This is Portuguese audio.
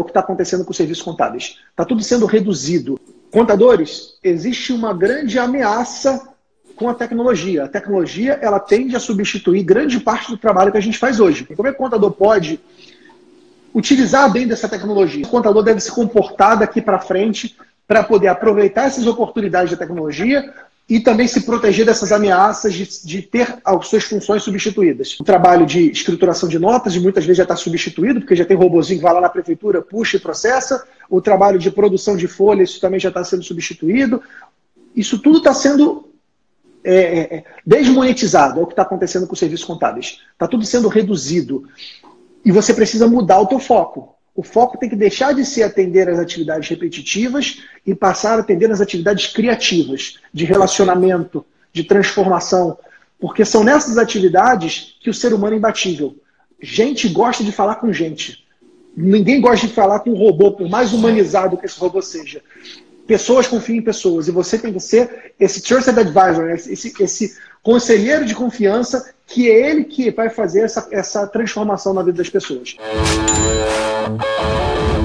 o que está acontecendo com os serviços contábeis. Está tudo sendo reduzido. Contadores, existe uma grande ameaça com a tecnologia. A tecnologia ela tende a substituir grande parte do trabalho que a gente faz hoje. Como é que o contador pode utilizar bem dessa tecnologia? O contador deve se comportar daqui para frente para poder aproveitar essas oportunidades da tecnologia e também se proteger dessas ameaças de, de, ter as suas funções substituídas. O trabalho de escrituração de notas, muitas vezes já está substituído, porque já tem robozinho que vai lá na prefeitura, puxa e processa. O trabalho de produção de folha, isso também já está sendo substituído. Isso tudo está sendo é, é, é, desmonetizado, é o que está acontecendo com os serviços contábeis. Está tudo sendo reduzido. E você precisa mudar o teu foco. O foco tem que deixar de ser atender às atividades repetitivas e passar a atender às atividades criativas, de relacionamento, de transformação. Porque são nessas atividades que o ser humano é imbatível. Gente gosta de falar com gente. Ninguém gosta de falar com um robô, por mais humanizado que esse robô seja. Pessoas confiam em pessoas e você tem que ser esse trusted advisor, esse, esse conselheiro de confiança, que é ele que vai fazer essa, essa transformação na vida das pessoas. Música